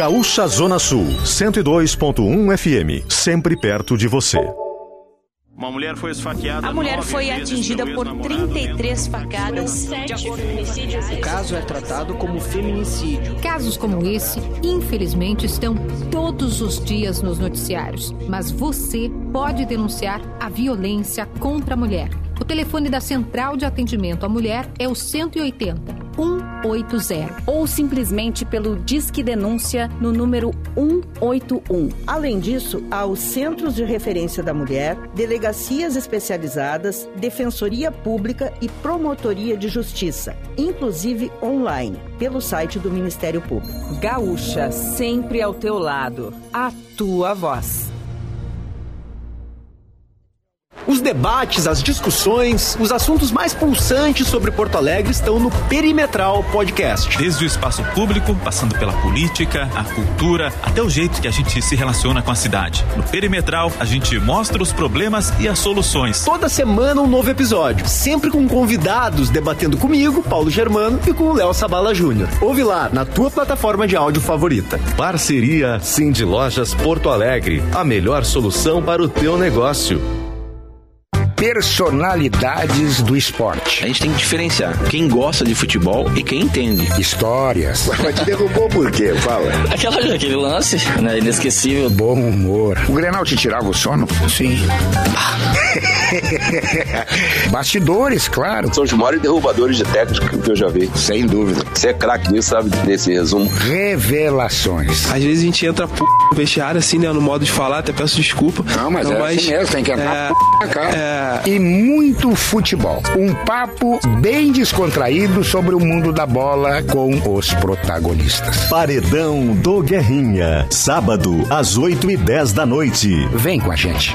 Gaúcha Zona Sul, 102.1 FM, sempre perto de você. Uma mulher foi esfaqueada. A mulher foi atingida por 33 facadas. De acordo com o caso é tratado como feminicídio. Casos como esse, infelizmente, estão todos os dias nos noticiários. Mas você pode denunciar a violência contra a mulher. O telefone da Central de Atendimento à Mulher é o 180 180 ou simplesmente pelo Disque Denúncia no número 181. Além disso, há os Centros de Referência da Mulher, delegacias especializadas, Defensoria Pública e Promotoria de Justiça, inclusive online, pelo site do Ministério Público. Gaúcha, sempre ao teu lado. A tua voz. Os debates, as discussões, os assuntos mais pulsantes sobre Porto Alegre estão no Perimetral Podcast. Desde o espaço público, passando pela política, a cultura, até o jeito que a gente se relaciona com a cidade. No Perimetral, a gente mostra os problemas e as soluções. Toda semana um novo episódio, sempre com convidados debatendo comigo, Paulo Germano, e com o Léo Sabala Júnior. Ouve lá na tua plataforma de áudio favorita. Parceria Cindy Lojas Porto Alegre, a melhor solução para o teu negócio personalidades do esporte. A gente tem que diferenciar quem gosta de futebol e quem entende. Histórias. Mas te derrubou por quê? Fala. Aquela, aquele lance, né? Inesquecível. Bom humor. O Grenal te tirava o sono? Sim. Bastidores, claro. São os maiores derrubadores de técnico que eu já vi. Sem dúvida. Você é craque nisso, sabe desse resumo. Revelações. Às vezes a gente entra p... no vestiário assim, né? No modo de falar, até peço desculpa. Não, mas Não, é mas... assim mesmo, tem que entrar é... p... cara. É e muito futebol. Um papo bem descontraído sobre o mundo da bola com os protagonistas. Paredão do Guerrinha, sábado às 8 e 10 da noite. Vem com a gente.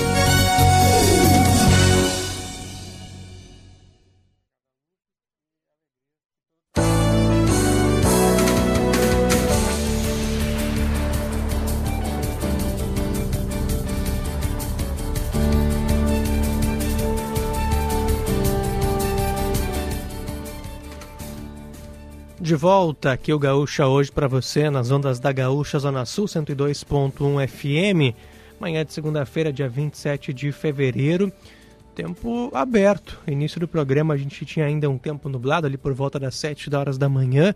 Volta aqui o Gaúcha hoje para você nas ondas da Gaúcha Zona Sul 102.1 FM. Manhã de segunda-feira, dia 27 de fevereiro. Tempo aberto. Início do programa a gente tinha ainda um tempo nublado ali por volta das 7 horas da manhã.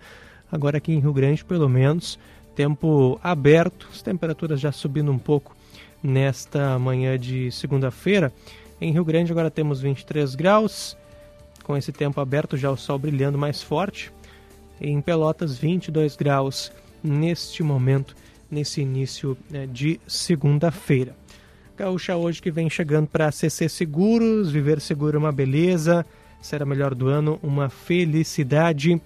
Agora aqui em Rio Grande, pelo menos, tempo aberto. As temperaturas já subindo um pouco nesta manhã de segunda-feira. Em Rio Grande agora temos 23 graus. Com esse tempo aberto, já o sol brilhando mais forte em Pelotas 22 graus neste momento, nesse início né, de segunda-feira. Gaúcha hoje que vem chegando para CC Seguros, viver seguro é uma beleza, ser a melhor do ano, uma felicidade.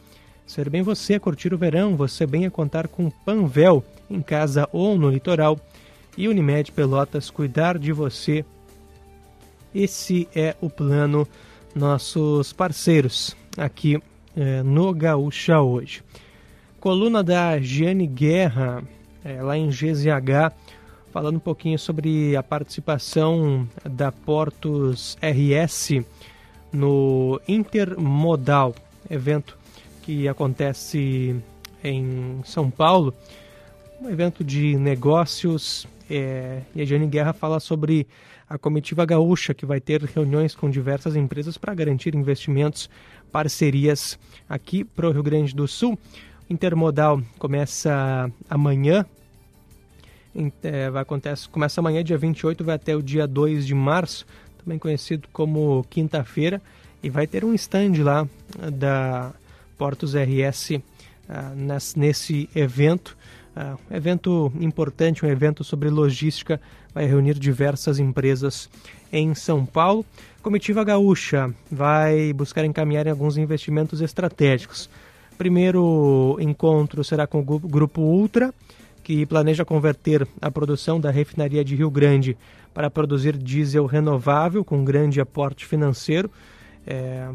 Ser bem você curtir o verão, você bem a contar com Panvel em casa ou no litoral. E Unimed Pelotas cuidar de você. Esse é o plano nossos parceiros aqui é, no Gaúcha hoje. Coluna da Giane Guerra, é, lá em GZH, falando um pouquinho sobre a participação da Portos RS no Intermodal, evento que acontece em São Paulo, um evento de negócios. É, e a Jane Guerra fala sobre a comitiva gaúcha, que vai ter reuniões com diversas empresas para garantir investimentos parcerias aqui para o Rio Grande do Sul. Intermodal começa amanhã, é, vai acontece, começa amanhã, dia 28, vai até o dia 2 de março, também conhecido como quinta-feira, e vai ter um stand lá da Portos RS ah, nesse evento. Uh, evento importante, um evento sobre logística, vai reunir diversas empresas em São Paulo. Comitiva Gaúcha vai buscar encaminhar alguns investimentos estratégicos. Primeiro encontro será com o Grupo Ultra, que planeja converter a produção da refinaria de Rio Grande para produzir diesel renovável com grande aporte financeiro. É...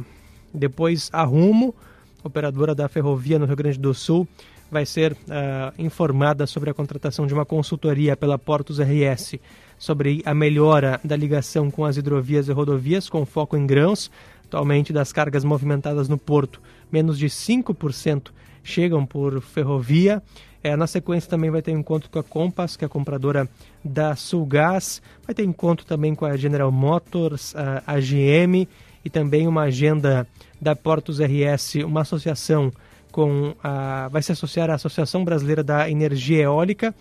Depois, a Rumo, operadora da ferrovia no Rio Grande do Sul, vai ser uh, informada sobre a contratação de uma consultoria pela Portos RS sobre a melhora da ligação com as hidrovias e rodovias, com foco em grãos. Atualmente, das cargas movimentadas no porto, menos de 5% chegam por ferrovia. É, na sequência também vai ter encontro com a Compass, que é a compradora da Sulgás. Vai ter encontro também com a General Motors, a, a GM e também uma agenda da Portos RS, uma associação com a, vai se associar à Associação Brasileira da Energia Eólica,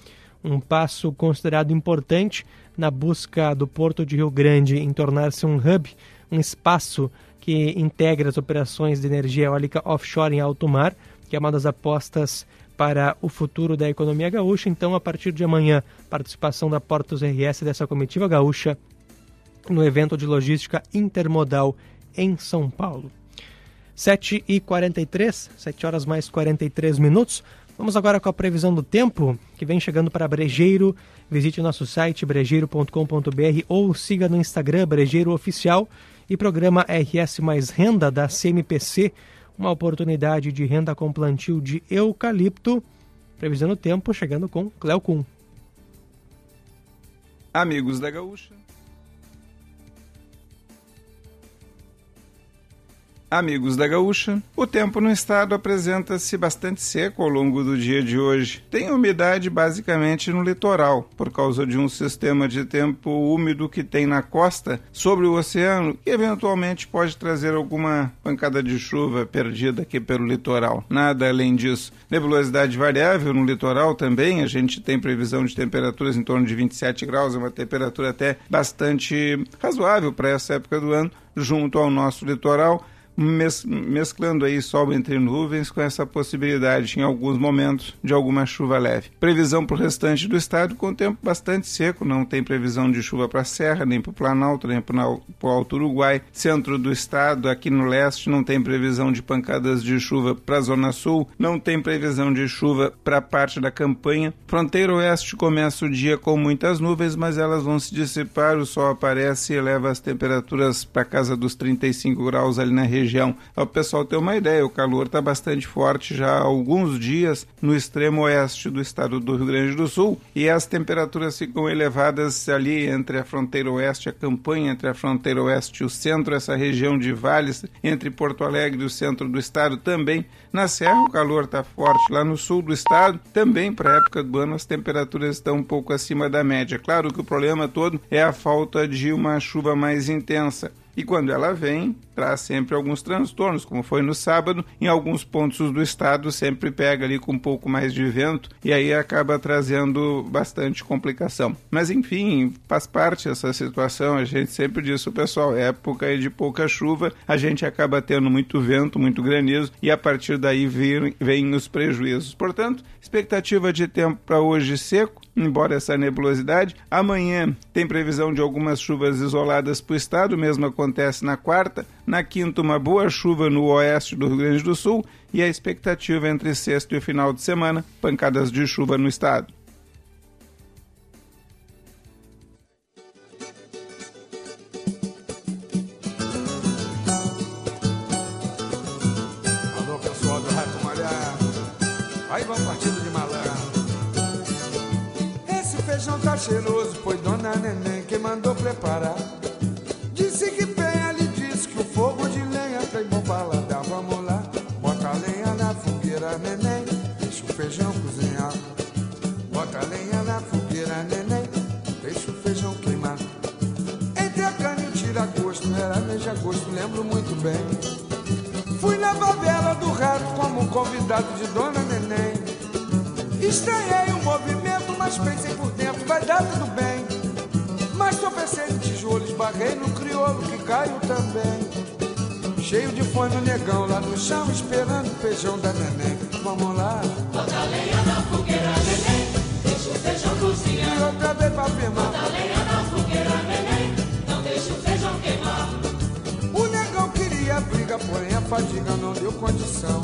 um passo considerado importante na busca do Porto de Rio Grande em tornar-se um hub, um espaço que integra as operações de energia eólica offshore em alto mar, que é uma das apostas para o futuro da economia gaúcha. Então, a partir de amanhã, participação da Portos RS dessa comitiva gaúcha no evento de logística intermodal em São Paulo. 7h43, 7 horas mais 43 minutos. Vamos agora com a previsão do tempo que vem chegando para Brejeiro. Visite nosso site brejeiro.com.br ou siga no Instagram Brejeiro Oficial e programa RS Mais Renda da CMPC, uma oportunidade de renda com plantio de eucalipto. Previsão do tempo chegando com Cleo Kuhn. Amigos da Gaúcha. Amigos da Gaúcha, o tempo no estado apresenta-se bastante seco ao longo do dia de hoje. Tem umidade basicamente no litoral, por causa de um sistema de tempo úmido que tem na costa sobre o oceano e eventualmente pode trazer alguma pancada de chuva perdida aqui pelo litoral. Nada além disso. Nebulosidade variável no litoral também, a gente tem previsão de temperaturas em torno de 27 graus, é uma temperatura até bastante razoável para essa época do ano, junto ao nosso litoral mes mesclando aí sol entre nuvens com essa possibilidade em alguns momentos de alguma chuva leve. Previsão para o restante do estado com tempo bastante seco, não tem previsão de chuva para a Serra, nem para o Planalto, nem para o Alto Uruguai. Centro do estado, aqui no leste, não tem previsão de pancadas de chuva para a Zona Sul, não tem previsão de chuva para parte da campanha. Fronteira oeste começa o dia com muitas nuvens, mas elas vão se dissipar, o sol aparece e eleva as temperaturas para casa dos 35 graus ali na região. Para o pessoal ter uma ideia, o calor está bastante forte já há alguns dias no extremo oeste do estado do Rio Grande do Sul e as temperaturas ficam elevadas ali entre a fronteira oeste a campanha, entre a fronteira oeste e o centro, essa região de vales, entre Porto Alegre e o centro do estado também. Na Serra o calor está forte, lá no sul do estado também para a época do ano as temperaturas estão um pouco acima da média. Claro que o problema todo é a falta de uma chuva mais intensa. E quando ela vem, traz sempre alguns transtornos, como foi no sábado, em alguns pontos do estado sempre pega ali com um pouco mais de vento e aí acaba trazendo bastante complicação. Mas enfim, faz parte essa situação, a gente sempre diz pessoal, época de pouca chuva, a gente acaba tendo muito vento, muito granizo e a partir daí vem, vem os prejuízos. Portanto, expectativa de tempo para hoje seco, embora essa nebulosidade. Amanhã tem previsão de algumas chuvas isoladas para o estado, mesmo acontece na quarta. Na quinta, uma boa chuva no oeste do Rio Grande do Sul e a expectativa entre sexto e final de semana, pancadas de chuva no estado. Feijão tá cheiroso, foi Dona Neném que mandou preparar. Feijão cozinhar. Bota a lenha na fogueira, neném. Deixa o feijão queimar. Entre a carne e o tira-gosto, era mês de agosto, lembro muito bem. Fui na favela do rato como convidado de Dona Neném. Estranhei o movimento, mas pensei por dentro, vai dar tudo bem. Mas tropecei no tijolo, esbarrei no crioulo que caiu também. Cheio de fome o negão lá no chão, esperando o feijão da neném. Vamos lá. Bota a lenha na fogueira, neném. Deixa o feijão cozinhar. E outra vez pra afirmar. Bota a lenha na fogueira, neném. Não deixa o feijão queimar. O negão queria briga, porém a fadiga não deu condição.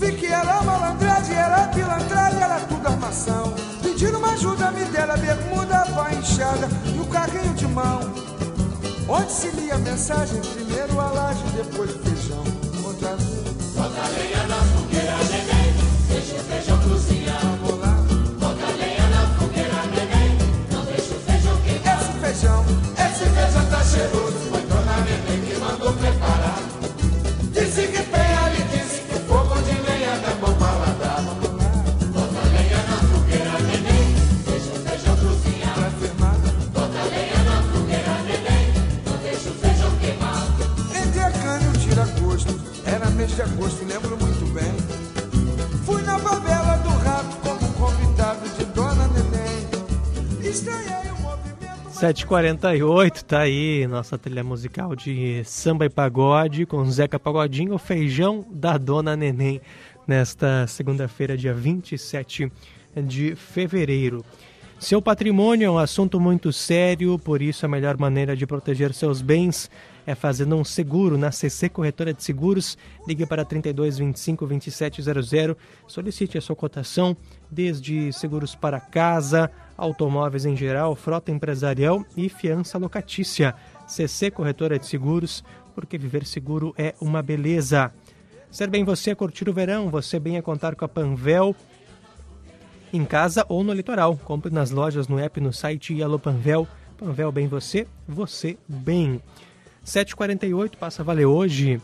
Vi que era malandragem, era pilantragem, era tudo armação. Pedindo uma ajuda, me deram a bermuda, a enxada e o carrinho de mão. Onde se lia a mensagem, primeiro a laje, depois o feijão. Outra vez. 7h48, tá aí nossa trilha musical de samba e pagode com Zeca Pagodinho, o feijão da Dona Neném, nesta segunda-feira, dia 27 de fevereiro. Seu patrimônio é um assunto muito sério, por isso a melhor maneira de proteger seus bens é fazendo um seguro na CC Corretora de Seguros. Ligue para 32 25 2700, solicite a sua cotação, desde seguros para casa, automóveis em geral, frota empresarial e fiança locatícia. CC Corretora de Seguros, porque viver seguro é uma beleza. Ser bem você é curtir o verão, você bem é contar com a Panvel em casa ou no litoral. Compre nas lojas, no app, no site e Alô Panvel. Panvel bem você, você bem. 7h48 passa a valer hoje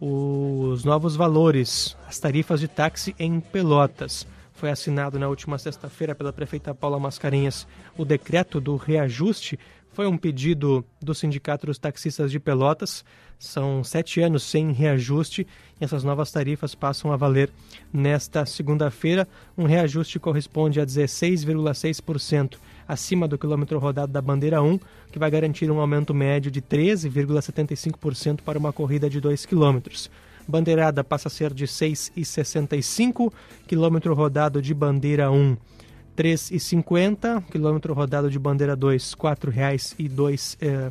os novos valores, as tarifas de táxi em Pelotas. Foi assinado na última sexta-feira pela prefeita Paula Mascarenhas o decreto do reajuste. Foi um pedido do Sindicato dos Taxistas de Pelotas. São sete anos sem reajuste e essas novas tarifas passam a valer nesta segunda-feira. Um reajuste corresponde a 16,6% acima do quilômetro rodado da bandeira 1, que vai garantir um aumento médio de 13,75% para uma corrida de 2 quilômetros. Bandeirada passa a ser de 6,65, quilômetro rodado de bandeira 1 R$ 3,50, quilômetro rodado de bandeira 2, R$ 4,02. Eh,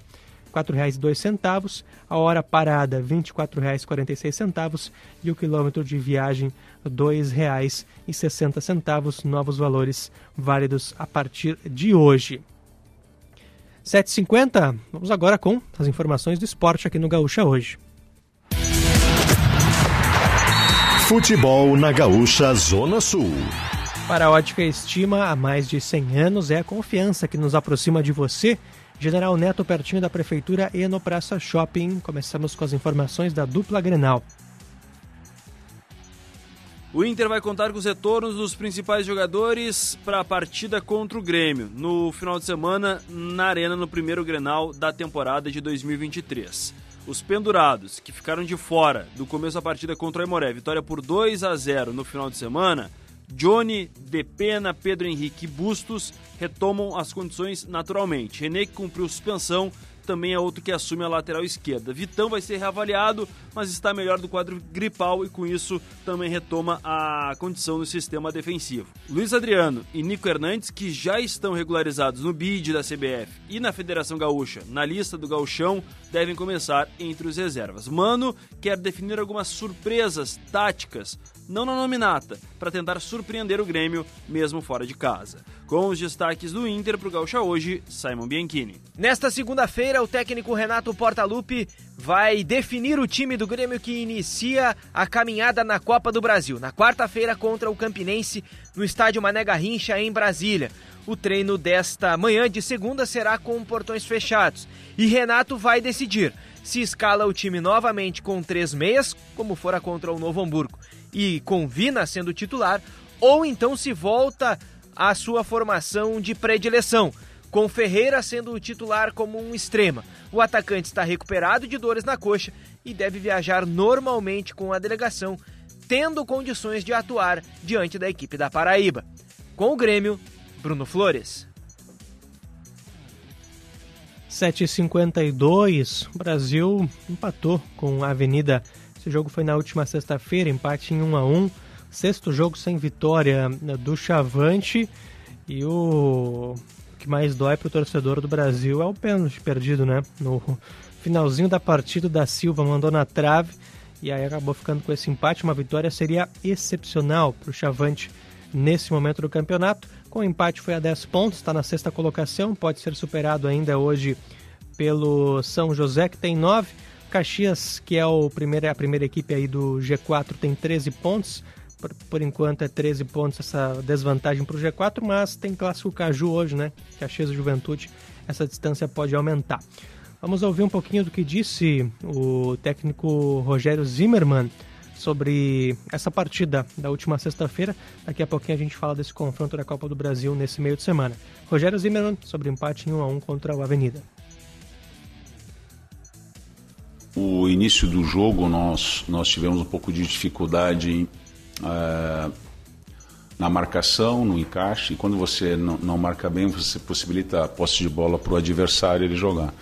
R$ 4,02, a hora parada R$ 24,46 e o quilômetro de viagem R$ 2,60, novos valores válidos a partir de hoje. 7h50, vamos agora com as informações do esporte aqui no Gaúcha hoje. Futebol na Gaúcha Zona Sul. Para a Ótica Estima, há mais de 100 anos, é a confiança que nos aproxima de você General Neto pertinho da Prefeitura e no Praça Shopping. Começamos com as informações da dupla Grenal. O Inter vai contar com os retornos dos principais jogadores para a partida contra o Grêmio, no final de semana, na Arena, no primeiro Grenal da temporada de 2023. Os pendurados, que ficaram de fora do começo da partida contra o Aimoré, vitória por 2 a 0 no final de semana, Johnny, Depena, Pedro Henrique e Bustos retomam as condições naturalmente. René, que cumpriu suspensão, também é outro que assume a lateral esquerda. Vitão vai ser reavaliado, mas está melhor do quadro gripal e com isso também retoma a condição no sistema defensivo. Luiz Adriano e Nico Hernandes, que já estão regularizados no BID da CBF e na Federação Gaúcha, na lista do gauchão, devem começar entre os reservas. Mano quer definir algumas surpresas táticas não na nominata, para tentar surpreender o Grêmio, mesmo fora de casa. Com os destaques do Inter para o Gaúcha hoje, Simon Bianchini. Nesta segunda-feira, o técnico Renato Portaluppi vai definir o time do Grêmio que inicia a caminhada na Copa do Brasil, na quarta-feira contra o Campinense, no estádio Mané Garrincha, em Brasília. O treino desta manhã de segunda será com portões fechados e Renato vai decidir se escala o time novamente com três meias, como fora contra o Novo Hamburgo, e com Vina sendo titular, ou então se volta à sua formação de predileção, com Ferreira sendo o titular como um extrema. O atacante está recuperado de dores na coxa e deve viajar normalmente com a delegação, tendo condições de atuar diante da equipe da Paraíba. Com o Grêmio, Bruno Flores. 7h52, o Brasil empatou com a Avenida esse jogo foi na última sexta-feira, empate em 1 a 1 Sexto jogo sem vitória né, do Chavante. E o que mais dói para o torcedor do Brasil é o pênalti perdido, né? No finalzinho da partida, da Silva mandou na trave e aí acabou ficando com esse empate. Uma vitória seria excepcional para o Chavante nesse momento do campeonato. Com o empate foi a 10 pontos, está na sexta colocação, pode ser superado ainda hoje pelo São José, que tem 9. Caxias, que é o primeiro, a primeira equipe aí do G4, tem 13 pontos. Por, por enquanto é 13 pontos essa desvantagem para o G4, mas tem clássico Caju hoje, né? Caxias e Juventude, essa distância pode aumentar. Vamos ouvir um pouquinho do que disse o técnico Rogério Zimmermann sobre essa partida da última sexta-feira. Daqui a pouquinho a gente fala desse confronto da Copa do Brasil nesse meio de semana. Rogério Zimmermann sobre empate em 1 a 1 contra o Avenida o início do jogo nós, nós tivemos um pouco de dificuldade é, na marcação, no encaixe, e quando você não, não, marca bem, você possibilita a posse de bola para o adversário ele jogar.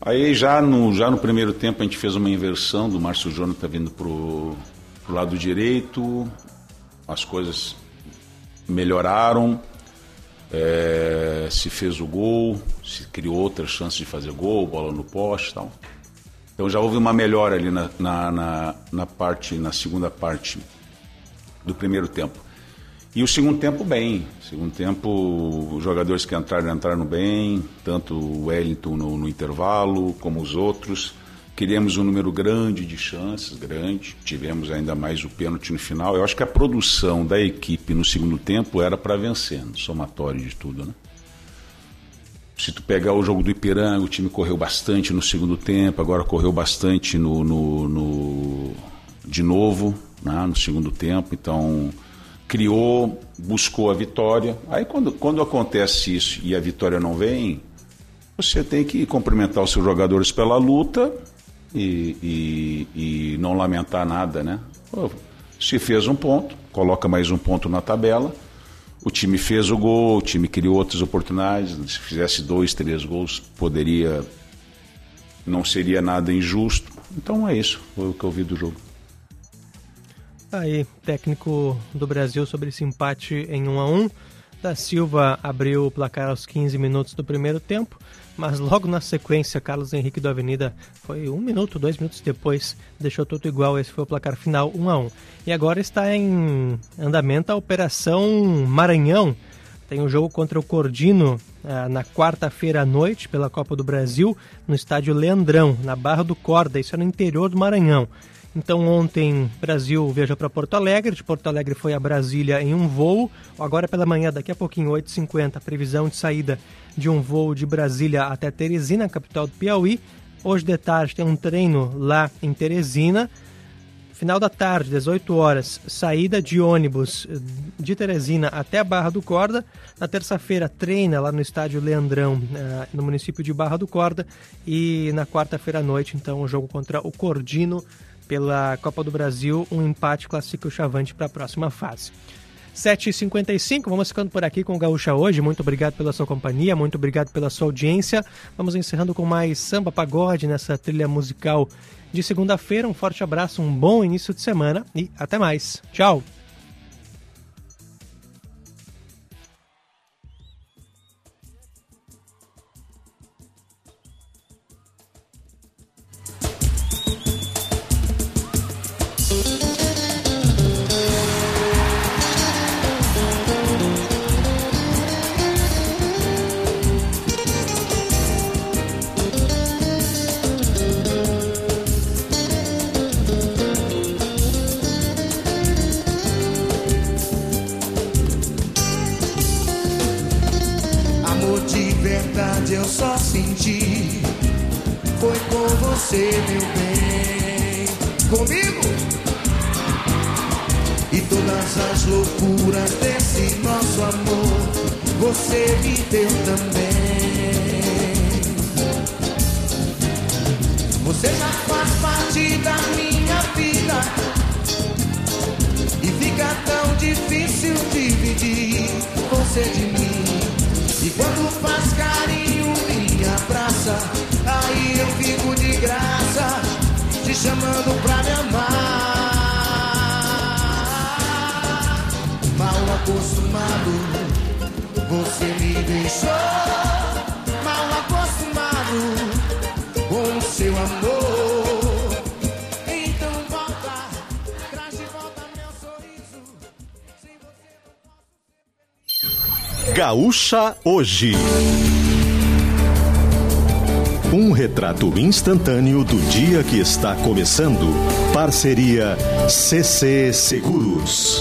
Aí já no, já no primeiro tempo a gente fez uma inversão do Márcio Jonathan vindo para o lado direito, as coisas melhoraram, é, se fez o gol, se criou outras chances de fazer gol, bola no poste e tal. Então já houve uma melhora ali na, na, na, na, parte, na segunda parte do primeiro tempo. E o segundo tempo bem. Segundo tempo, os jogadores que entraram entraram bem, tanto o Wellington no, no intervalo, como os outros. Queríamos um número grande de chances, grande. Tivemos ainda mais o pênalti no final. Eu acho que a produção da equipe no segundo tempo era para vencer, somatório de tudo, né? Se tu pegar o jogo do Ipiranga, o time correu bastante no segundo tempo, agora correu bastante no, no, no de novo, né, no segundo tempo. Então criou, buscou a vitória. Aí quando, quando acontece isso e a vitória não vem, você tem que cumprimentar os seus jogadores pela luta e, e, e não lamentar nada, né? Se fez um ponto, coloca mais um ponto na tabela o time fez o gol, o time criou outras oportunidades. Se fizesse dois, três gols, poderia. Não seria nada injusto. Então é isso, foi o que eu vi do jogo. Aí, técnico do Brasil sobre esse empate em 1 a 1 Da Silva abriu o placar aos 15 minutos do primeiro tempo, mas logo na sequência, Carlos Henrique do Avenida foi um minuto, dois minutos depois, deixou tudo igual. Esse foi o placar final 1 a 1 E agora está em andamento a Operação Maranhão. Tem um jogo contra o Cordino ah, na quarta-feira à noite pela Copa do Brasil, no estádio Leandrão, na Barra do Corda, isso é no interior do Maranhão. Então ontem Brasil viajou para Porto Alegre, de Porto Alegre foi a Brasília em um voo. Agora pela manhã, daqui a pouquinho, 8h50, previsão de saída de um voo de Brasília até Teresina, capital do Piauí. Hoje de tarde tem um treino lá em Teresina. Final da tarde, 18 horas, saída de ônibus de Teresina até Barra do Corda. Na terça-feira, treina lá no estádio Leandrão, eh, no município de Barra do Corda. E na quarta-feira à noite, então, o jogo contra o Cordino pela Copa do Brasil. Um empate classifica o Chavante para a próxima fase. 7h55, vamos ficando por aqui com o Gaúcha hoje. Muito obrigado pela sua companhia, muito obrigado pela sua audiência. Vamos encerrando com mais samba pagode nessa trilha musical de segunda-feira. Um forte abraço, um bom início de semana e até mais. Tchau! Gaúcha Hoje. Um retrato instantâneo do dia que está começando. Parceria CC Seguros.